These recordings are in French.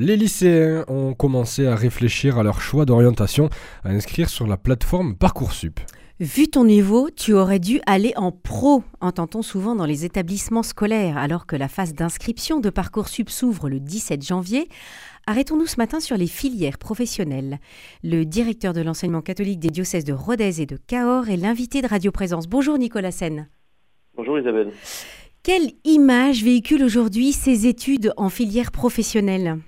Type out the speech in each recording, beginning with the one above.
Les lycéens ont commencé à réfléchir à leur choix d'orientation, à inscrire sur la plateforme Parcoursup. Vu ton niveau, tu aurais dû aller en pro, entend-on souvent dans les établissements scolaires, alors que la phase d'inscription de Parcoursup s'ouvre le 17 janvier. Arrêtons-nous ce matin sur les filières professionnelles. Le directeur de l'enseignement catholique des diocèses de Rodez et de Cahors est l'invité de Radio Présence. Bonjour Nicolas Sen. Bonjour Isabelle. Quelle image véhicule aujourd'hui ces études en filière professionnelle?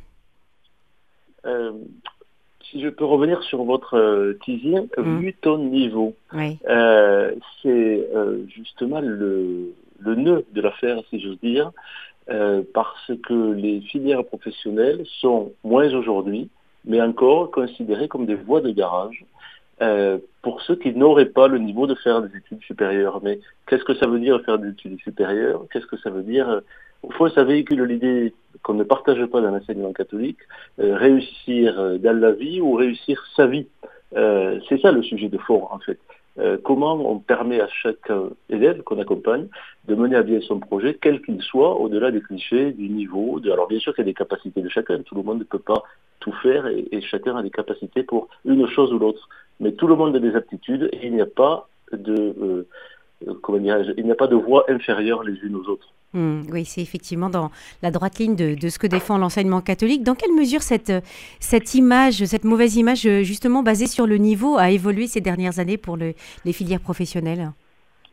Si je peux revenir sur votre euh, teasing, mmh. vu ton niveau, euh, c'est euh, justement le, le, nœud de l'affaire, si j'ose dire, euh, parce que les filières professionnelles sont moins aujourd'hui, mais encore considérées comme des voies de garage euh, pour ceux qui n'auraient pas le niveau de faire des études supérieures. Mais qu'est-ce que ça veut dire faire des études supérieures? Qu'est-ce que ça veut dire Au fond, ça véhicule l'idée qu'on ne partage pas dans l'enseignement catholique, euh, réussir euh, dans la vie ou réussir sa vie. Euh, c'est ça le sujet de fond, en fait. Euh, comment on permet à chaque élève qu'on accompagne de mener à bien son projet, quel qu'il soit, au-delà des clichés, du niveau. De... Alors bien sûr qu'il y a des capacités de chacun, tout le monde ne peut pas tout faire et, chacun a des capacités pour une chose ou l'autre. Mais tout le monde a des aptitudes et il n'y a pas de, euh, comment il n'y a pas de voie inférieure les unes aux autres. Mmh, oui, c'est effectivement dans la droite ligne de, ce que défend l'enseignement catholique. Dans quelle mesure cette, cette image, cette mauvaise image, justement basée sur le niveau, a évolué ces dernières années pour le, les filières professionnelles?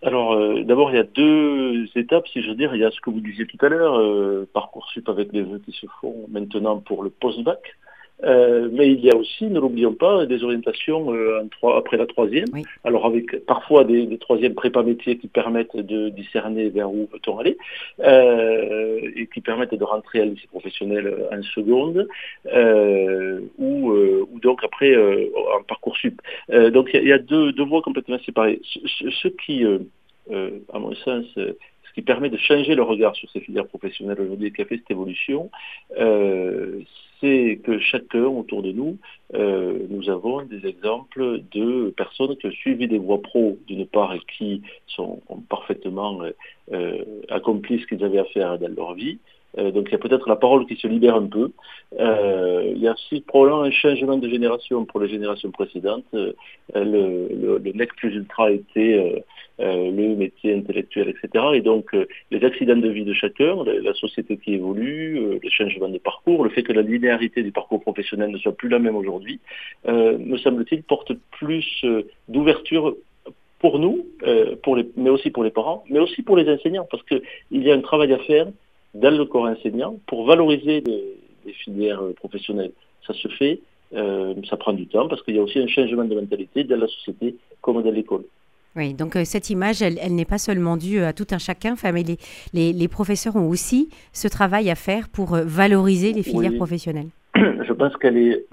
Alors, euh, d'abord, il y a deux étapes, si je veux dire. Il y a ce que vous disiez tout à l'heure, euh, Parcoursup avec les vœux qui se font maintenant pour le post-bac. Euh, mais il y a aussi, ne l'oublions pas, des orientations euh, en trois, après la troisième. Oui. Alors avec parfois des, des troisièmes prépa métiers qui permettent de discerner vers où peut-on aller euh, et qui permettent de rentrer à lycée professionnel en seconde ou, ou donc après en parcours sup. donc il y, y, a deux, deux voies complètement séparées. Ce, ce qui, à mon sens, qui permet de changer le regard sur ces filières professionnelles aujourd'hui et qui a fait cette évolution, euh, c'est que chacun autour de nous, euh, nous avons des exemples de personnes qui ont suivi des voies pro d'une part et qui sont ont parfaitement euh, accompli ce qu'ils avaient à faire dans leur vie. Euh, donc il y a peut-être la parole qui se libère un peu. Euh, il y a aussi probablement un changement de génération pour les générations précédentes. Euh, le, le, nec plus ultra était le métier intellectuel, etc. Et donc les accidents de vie de chacun, la, la société qui évolue, le changement de parcours, le fait que la linéarité du parcours professionnel ne soit plus la même aujourd'hui, me semble-t-il, porte plus d'ouverture pour nous, mais aussi pour les parents, mais aussi pour les enseignants, parce qu'il y a un travail à faire dans le corps enseignant pour valoriser les, les filières professionnelles. Ça se fait, euh, ça prend du temps, parce qu'il y a aussi un changement de mentalité dans la société comme dans l'école. Oui, donc euh, cette image, elle, elle n'est pas seulement due à tout un chacun, enfin, mais les, les, les, professeurs ont aussi ce travail à faire pour valoriser les filières oui. professionnelles. Je pense qu'elle est,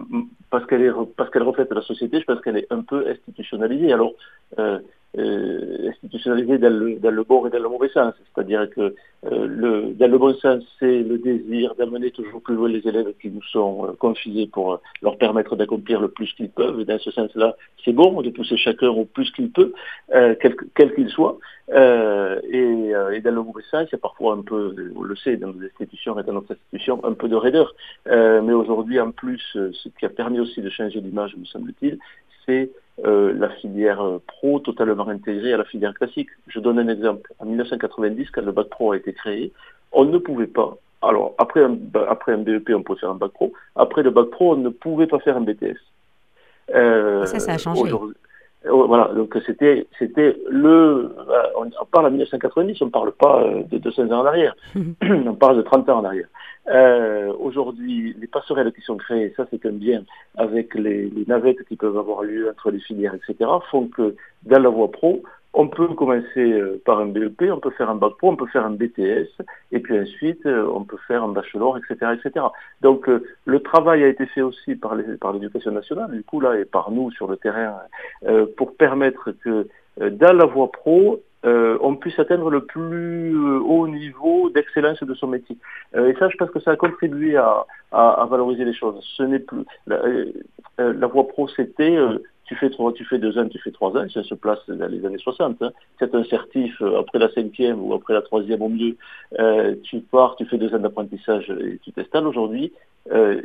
parce qu'elle est, parce qu'elle reflète la société, je pense qu'elle est un peu institutionnalisée. Alors, euh, euh, institutionnalisée dans le, dans le bon et dans le mauvais sens. C'est-à-dire que euh, le, dans le bon sens, c'est le désir d'amener toujours plus loin les élèves qui nous sont euh, confiés pour leur permettre d'accomplir le plus qu'ils peuvent. Et dans ce sens-là, c'est bon de pousser chacun au plus qu'il peut, euh, quel qu'il qu soit. Euh, et, et, dans le mauvais sens, il y a parfois un peu, on le sait, dans nos institutions et dans notre institution, un peu de raideur. mais aujourd'hui, en plus, ce qui a permis aussi de changer l'image, me semble-t-il, c'est euh, la filière pro totalement intégrée à la filière classique. Je donne un exemple. En 1990, quand le bac pro a été créé, on ne pouvait pas. Alors, après un, après un BEP, on pouvait faire un bac pro. Après le bac pro, on ne pouvait pas faire un BTS. Euh, ça, ça a changé. Voilà, donc c'était c'était le on, parle en 1990, on ne parle pas de 200 ans en arrière, on parle de 30 ans en arrière. Euh, Aujourd'hui, les passerelles qui sont créées, ça c'est un bien, avec les, les, navettes qui peuvent avoir lieu entre les filières, etc., font que dans la voie pro, on peut commencer par un BEP, on peut faire un bac pro, on peut faire un BTS, et puis ensuite on peut faire un bachelor, etc., etc. Donc le travail a été fait aussi par les, par l'éducation nationale, du coup là et par nous sur le terrain, euh, pour permettre que dans la voie pro, euh, on puisse atteindre le plus euh, haut niveau d'excellence de son métier. Euh, et ça, je pense que ça a contribué à, à, à valoriser les choses. Ce n'est plus la, la voie pro, c'était tu fais trois, tu fais deux ans, tu fais trois ans, ça se place dans les années 60. Hein. C'est un certif euh, après la cinquième ou après la troisième au mieux, euh, tu pars, tu fais deux ans d'apprentissage et tu t'installes. Aujourd'hui, euh,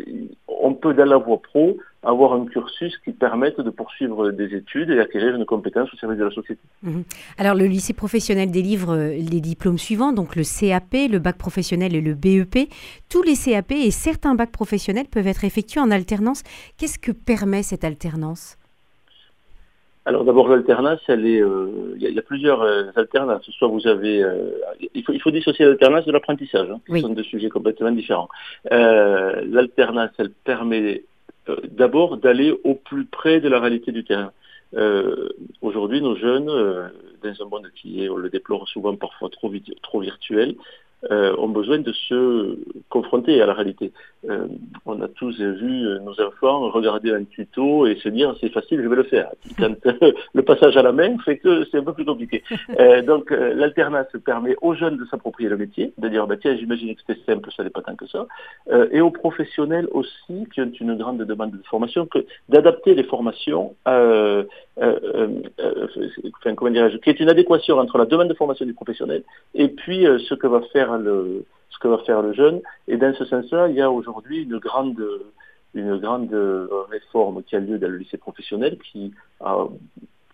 on peut dans la voie pro avoir un cursus qui permette de poursuivre des études et acquérir une compétence au service de la société. Mhm. Alors le lycée professionnel délivre les diplômes suivants, donc le CAP, le bac professionnel et le BEP. Tous les CAP et certains bacs professionnels peuvent être effectués en alternance. Qu'est-ce que permet cette alternance? Alors d'abord l'alternance, elle est, euh, il y, a plusieurs euh, alternances. Soit vous avez, euh, il, faut, il faut dissocier l'alternance de l'apprentissage, hein, qui sont deux sujets complètement différents. l'alternance, elle permet d'abord d'aller au plus près de la réalité du terrain. Aujourd'hui, nos jeunes, dans un monde qui est, on le déplore souvent parfois trop, trop virtuel, euh, ont besoin de se confronter à la réalité. Euh, on a tous vu nos enfants regarder un tuto et se dire c'est facile, je vais le faire. Quand le passage à la main fait que c'est un peu plus compliqué. Euh, donc l'alternance permet aux jeunes de s'approprier le métier, de dire bah, tiens j'imagine que c'était simple, ça n'est pas tant que ça, et aux professionnels aussi qui ont une grande demande de formation, que d'adapter les formations, enfin comment dirais-je, qui est une adéquation entre la demande de formation du professionnel et puis ce que va faire le, ce que va faire le jeune. Et dans ce sens-là, il y a aujourd'hui une grande, une grande réforme qui a lieu dans le lycée professionnel qui a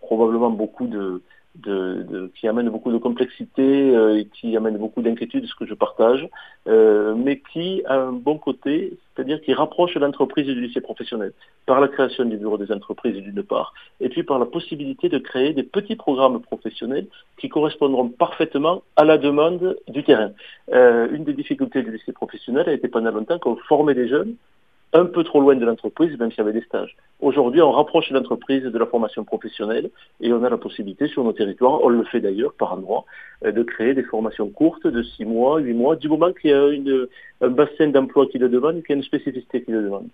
probablement beaucoup de, de, qui amène beaucoup de complexité euh, et qui amène beaucoup d'inquiétude, ce que je partage, euh, mais qui a un bon côté, c'est-à-dire qui rapproche l'entreprise du lycée professionnel par la création du bureau des entreprises d'une part, et puis par la possibilité de créer des petits programmes professionnels qui correspondront parfaitement à la demande du terrain. Euh, une des difficultés du lycée professionnel a été pendant longtemps qu'on formait des jeunes un peu trop loin de l'entreprise, même s'il y avait des stages. Aujourd'hui, on rapproche l'entreprise de la formation professionnelle et on a la possibilité sur nos territoires, on le fait d'ailleurs par endroit, euh, de créer des formations courtes de 6 mois, 8 mois, du moment qu'il y a un bassin d'emploi qui le demande, qu'il y a une spécificité qui le demande.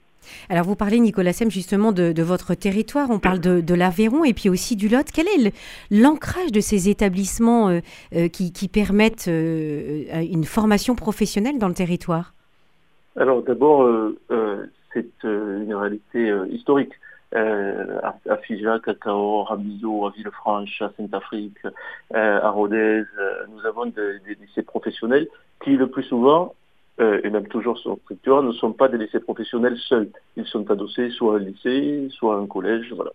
Alors vous parlez, Nicolas Sem, justement de, votre territoire, on parle de, l'Aveyron et puis aussi du Lot. Quel est l'ancrage de ces établissements euh, euh, qui, permettent une formation professionnelle dans le territoire? Alors d'abord, euh, euh, c'est euh, une réalité historique. à, à Figeac, à Cahors, à Bizot, à Villefranche, à Saint-Afrique, à Rodez, nous avons des, lycées professionnels qui le plus souvent, et même toujours sur structure, ne sont pas des lycées professionnels seuls. Ils sont adossés soit à un lycée, soit à un collège, voilà.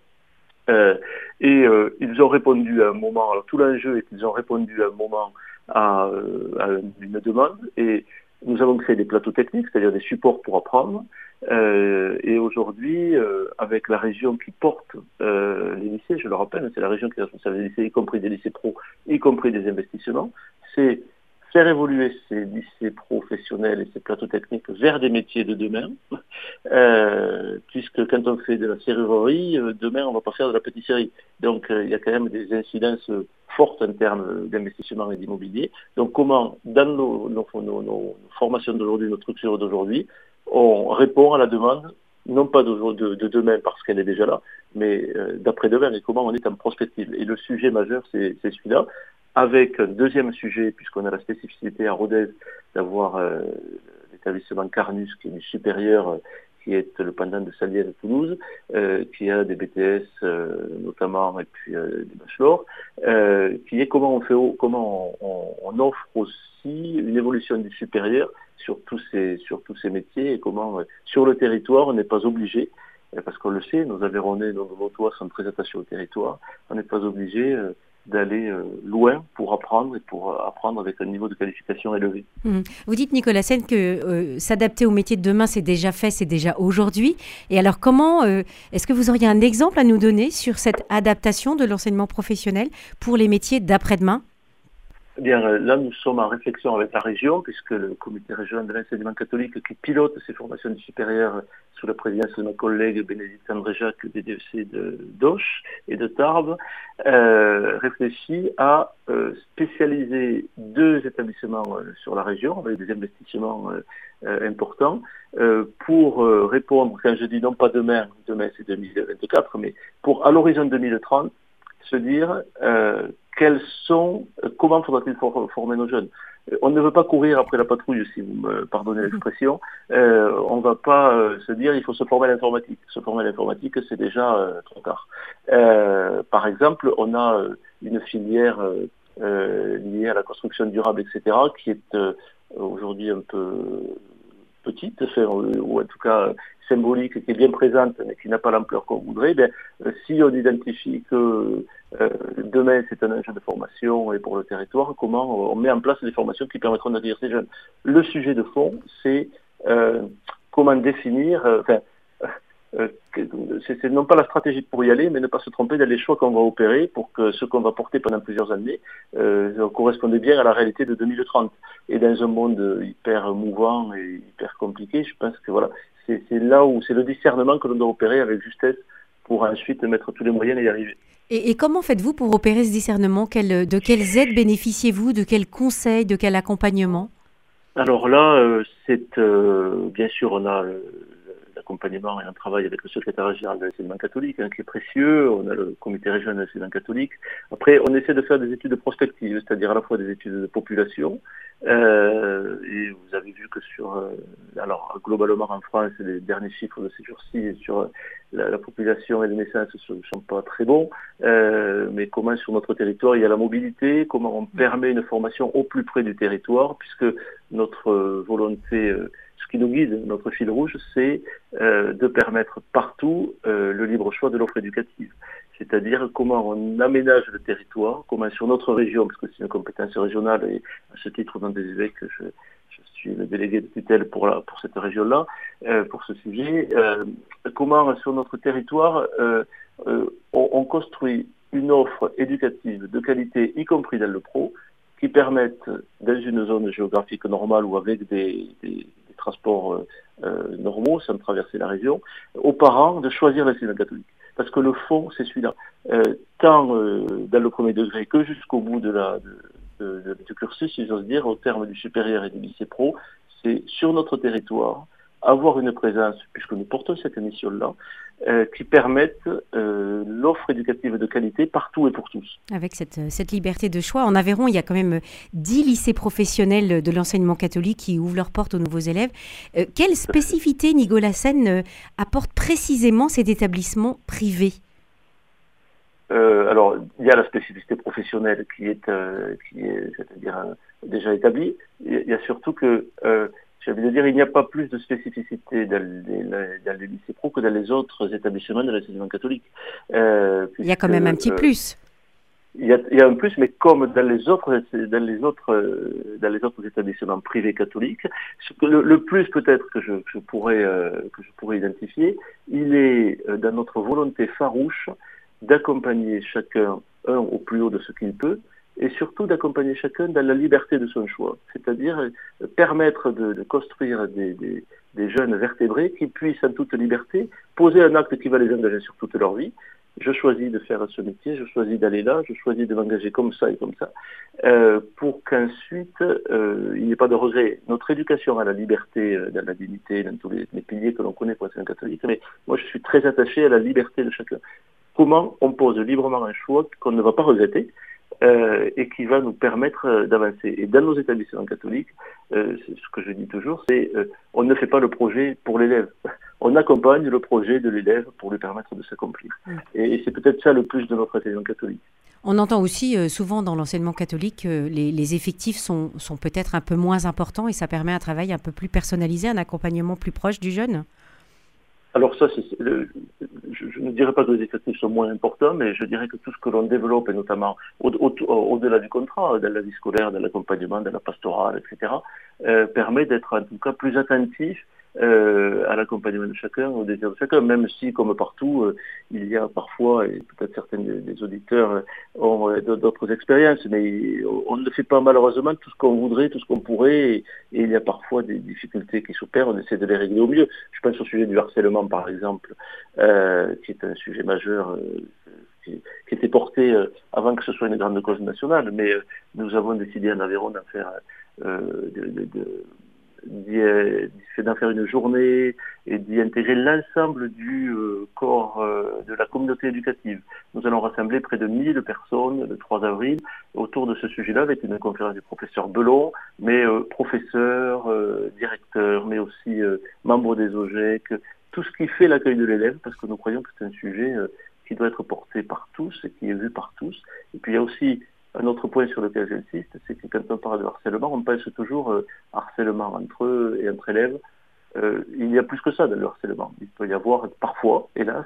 et ils ont répondu à un moment, alors tout l'enjeu est qu'ils ont répondu à un moment à, à une demande, et nous avons créé des plateaux techniques, c'est-à-dire des supports pour apprendre. Euh, et aujourd'hui, euh, avec la région qui porte euh, les lycées, je le rappelle, c'est la région qui est responsable des lycées, y compris des lycées pro, y compris des investissements, c'est faire évoluer ces lycées professionnels et ces plateaux techniques vers des métiers de demain, euh, puisque quand on fait de la serrurerie, euh, demain on va pas faire de la pâtisserie. Donc euh, il y a quand même des incidences fortes en termes d'investissement et d'immobilier. Donc comment, dans nos, nos, nos, formations d'aujourd'hui, nos structures d'aujourd'hui, on répond à la demande non pas de, de, de demain parce qu'elle est déjà là, mais d'après-demain et comment on est en prospective. Et le sujet majeur, c'est celui-là avec un deuxième sujet, puisqu'on a la spécificité à Rodez d'avoir euh, l'établissement Carnus, qui est supérieur, euh, qui est le pendant de Salière de Toulouse, euh, qui a des BTS notamment et puis des bachelors, qui est comment on fait, comment on, offre aussi une évolution du supérieur sur tous ces sur tous ces métiers et comment sur le territoire on n'est pas obligé parce qu'on le sait, nos Aveyronnais, nos Vautois sont très attachés au territoire, on n'est pas obligé d'aller euh, loin pour apprendre et pour euh, apprendre avec un niveau de qualification élevé. Mmh. Vous dites, Nicolas Sen, que euh, s'adapter au métier de demain, c'est déjà fait, c'est déjà aujourd'hui. Et alors, comment, est-ce que vous auriez un exemple à nous donner sur cette adaptation de l'enseignement professionnel pour les métiers d'après-demain? Eh bien, là, nous sommes en réflexion avec la région, puisque le comité régional de l'enseignement catholique qui pilote ces formations supérieures sous la présidence de ma collègue Bénédicte André-Jacques des DEC de d'Auch et de Tarbes, euh, réfléchit à euh, spécialiser deux établissements euh, sur la région avec des investissements importants pour répondre, quand je dis non pas demain, demain c'est 2024, mais pour à l'horizon 2030, se dire quels sont, comment faudra-t-il former nos jeunes? On ne veut pas courir après la patrouille, si vous me pardonnez l'expression. Euh, on ne va pas euh, se dire il faut se former à l'informatique. Se former à l'informatique, c'est déjà euh, trop tard. par exemple, on a une filière liée à la construction durable, etc., qui est aujourd'hui un peu petite, ou en tout cas symbolique, qui est bien présente, mais qui n'a pas l'ampleur qu'on voudrait, ben, si on identifie que euh, demain, c'est un enjeu de formation et pour le territoire, comment on met en place des formations qui permettront d'accueillir ces jeunes. Le sujet de fond, c'est euh, comment définir, euh, enfin, c'est non pas la stratégie pour y aller, mais ne pas se tromper dans les choix qu'on va opérer pour que ce qu'on va porter pendant plusieurs années euh, corresponde bien à la réalité de 2030. Et dans un monde hyper mouvant et hyper compliqué, je pense que voilà, c'est là où c'est le discernement que l'on doit opérer avec justesse pour ensuite mettre tous les moyens et y arriver. Et, comment faites-vous pour opérer ce discernement? De quelles aides bénéficiez-vous? De quels conseils? De quel accompagnement? Alors là, euh, c'est euh, bien sûr, on a l'accompagnement et un travail avec le secrétaire général de l'enseignement catholique, hein, qui est précieux. On a le comité régional de l'enseignement catholique. Après, on essaie de faire des études prospectives, c'est-à-dire à la fois des études de population, euh, et vous avez vu que sur, euh, alors globalement en France, les derniers chiffres de ces jours-ci sur la, population et les naissances ne sont pas très bons, euh, mais comment sur notre territoire il y a la mobilité, comment on permet une formation au plus près du territoire, puisque notre volonté, ce qui nous guide, notre fil rouge, c'est de permettre partout le libre choix de l'offre éducative. C'est-à-dire comment on aménage le territoire, comment sur notre région, parce que c'est une compétence régionale, et à ce titre, dans des évêques, je, suis le délégué de tutelle pour, pour cette région-là, euh, pour ce sujet, euh, comment sur notre territoire, euh, on, construit une offre éducative de qualité, y compris dans le pro, qui permette, dans une zone géographique normale ou avec des, des transports normaux, sans traverser la région, aux parents de choisir l'enseignement catholique parce que le fond, c'est celui-là. Euh, tant euh, dans le premier degré que jusqu'au bout de la, du cursus, si j'ose dire, au terme du supérieur et du lycée pro, c'est sur notre territoire, avoir une présence, puisque nous portons cette mission-là, euh, qui permette euh, l'offre éducative de qualité partout et pour tous. Avec cette, cette, liberté de choix, en Aveyron, il y a quand même 10 lycées professionnels de l'enseignement catholique qui ouvrent leurs portes aux nouveaux élèves. Euh, quelle spécificité Nicolas Sen apporte précisément cet établissement privé? Alors, il y a la spécificité professionnelle qui est, qui est c'est-à-dire déjà établie. Il y a surtout que dire, il n'y a pas plus de spécificité dans les, lycées pro que dans les autres établissements de l'enseignement catholique. Euh, il y a quand même un petit euh, plus. Il y, a, un plus, mais comme dans les autres, dans les autres, euh, dans les autres établissements privés catholiques, le, plus peut-être que je, pourrais, que je pourrais identifier, il est dans notre volonté farouche d'accompagner chacun un au plus haut de ce qu'il peut, et surtout d'accompagner chacun dans la liberté de son choix, c'est-à-dire euh, permettre de, construire des, des, jeunes vertébrés qui puissent en toute liberté poser un acte qui va les engager sur toute leur vie. Je choisis de faire ce métier, je choisis d'aller là, je choisis de m'engager comme ça et comme ça, euh, pour qu'ensuite euh, il n'y ait pas de regret. Notre éducation à la liberté, euh, dans la dignité, dans tous les, piliers que l'on connaît pour être un catholique, mais moi je suis très attaché à la liberté de chacun. Comment on pose librement un choix qu'on ne va pas regretter, euh, et qui va nous permettre euh, d'avancer. Et dans nos établissements catholiques, euh, ce que je dis toujours, c'est on ne fait pas le projet pour l'élève. On accompagne le projet de l'élève pour lui permettre de s'accomplir. Mm. Et, c'est peut-être ça le plus de notre enseignement catholique. On entend aussi souvent dans l'enseignement catholique que les, les, effectifs sont, sont peut-être un peu moins importants et ça permet un travail un peu plus personnalisé, un accompagnement plus proche du jeune. Alors ça, je, ne dirais pas que les effectifs sont moins importants, mais je dirais que tout ce que l'on développe, et notamment au-delà du contrat, dans la vie scolaire, dans l'accompagnement, dans la pastorale, etc., euh, permet d'être en tout cas plus attentif euh, à l'accompagnement de chacun, au désir de chacun, même si, comme partout, euh, il y a parfois, et peut-être certains des, auditeurs ont euh, d'autres expériences, mais on ne fait pas malheureusement tout ce qu'on voudrait, tout ce qu'on pourrait, et, il y a parfois des difficultés qui s'opèrent, on essaie de les régler au mieux. Je pense au sujet du harcèlement, par exemple, qui est un sujet majeur. Qui, était porté avant que ce soit une grande cause nationale, mais nous avons décidé en Aveyron d'en faire de d'en faire une journée et d'y intégrer l'ensemble du corps de la communauté éducative. Nous allons rassembler près de 1000 personnes le 3 avril autour de ce sujet-là avec une conférence du professeur Belon, mais professeurs, directeurs, mais aussi membres des OGEC, tout ce qui fait l'accueil de l'élève, parce que nous croyons que c'est un sujet qui doit être porté par tous et qui est vu par tous. Et puis il y a aussi un autre point sur lequel j'insiste, c'est que quand on parle de harcèlement, on pense toujours euh, harcèlement entre eux et entre élèves. Euh, il y a plus que ça dans le harcèlement. Il peut y avoir parfois, hélas,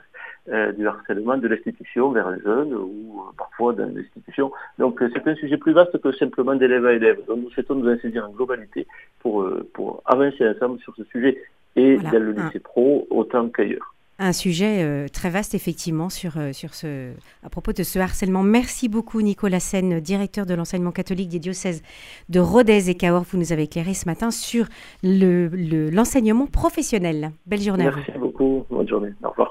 euh, du harcèlement de l'institution vers un jeune ou parfois dans l'institution. Donc c'est un sujet plus vaste que simplement d'élève à élève. Donc nous souhaitons nous insérer en globalité pour, pour avancer ensemble sur ce sujet et dans le lycée pro autant qu'ailleurs un sujet euh, très vaste effectivement sur, euh, sur ce, à propos de ce harcèlement. Merci beaucoup Nicolas Sen, directeur de l'enseignement catholique des diocèses de Rodez et Cahors. Vous nous avez éclairé ce matin sur l'enseignement le, l'enseignement professionnel. Belle journée Merci beaucoup, bonne journée, au revoir.